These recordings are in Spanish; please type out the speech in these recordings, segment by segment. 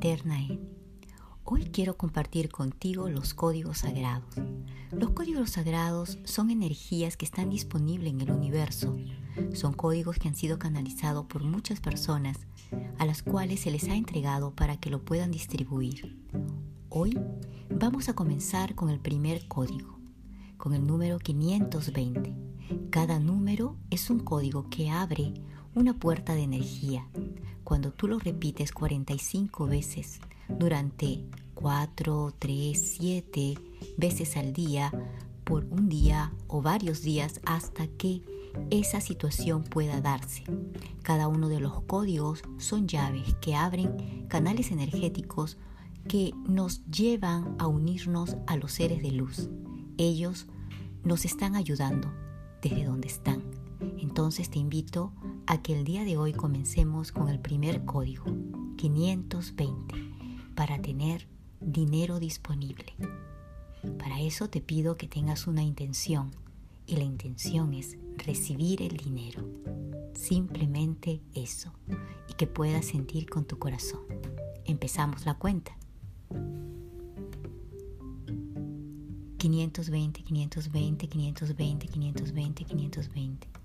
interna N. Hoy quiero compartir contigo los códigos sagrados. Los códigos sagrados son energías que están disponibles en el universo. Son códigos que han sido canalizados por muchas personas a las cuales se les ha entregado para que lo puedan distribuir. Hoy vamos a comenzar con el primer código, con el número 520. Cada número es un código que abre una puerta de energía. Cuando tú lo repites 45 veces durante 4, 3, 7 veces al día, por un día o varios días hasta que esa situación pueda darse. Cada uno de los códigos son llaves que abren canales energéticos que nos llevan a unirnos a los seres de luz. Ellos nos están ayudando desde donde están. Entonces te invito a que el día de hoy comencemos con el primer código, 520, para tener dinero disponible. Para eso te pido que tengas una intención y la intención es recibir el dinero. Simplemente eso y que puedas sentir con tu corazón. Empezamos la cuenta. 520, 520, 520, 520, 520.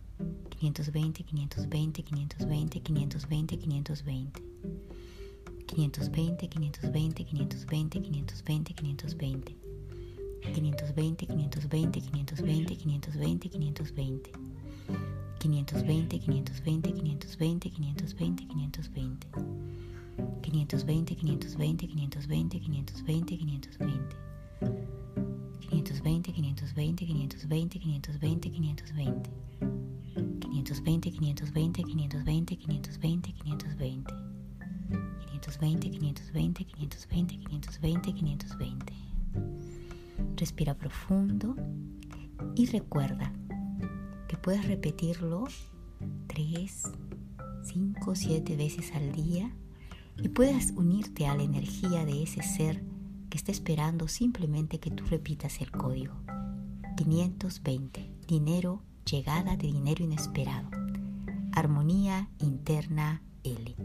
520, 520, 520, 520, 520. 520, 520, 520, 520, 520. 520, 520, 520, 520, 520. 520, 520, 520, 520, 520. 520, 520, 520, 520, 520, 520. 520, 520, 520, 520, 520. 520, 520, 520, 520, 520. 520, 520, 520, 520, 520. Respira profundo y recuerda que puedes repetirlo 3, 5, 7 veces al día y puedes unirte a la energía de ese ser que está esperando simplemente que tú repitas el código. 520. Dinero llegada de dinero inesperado. Armonía interna L.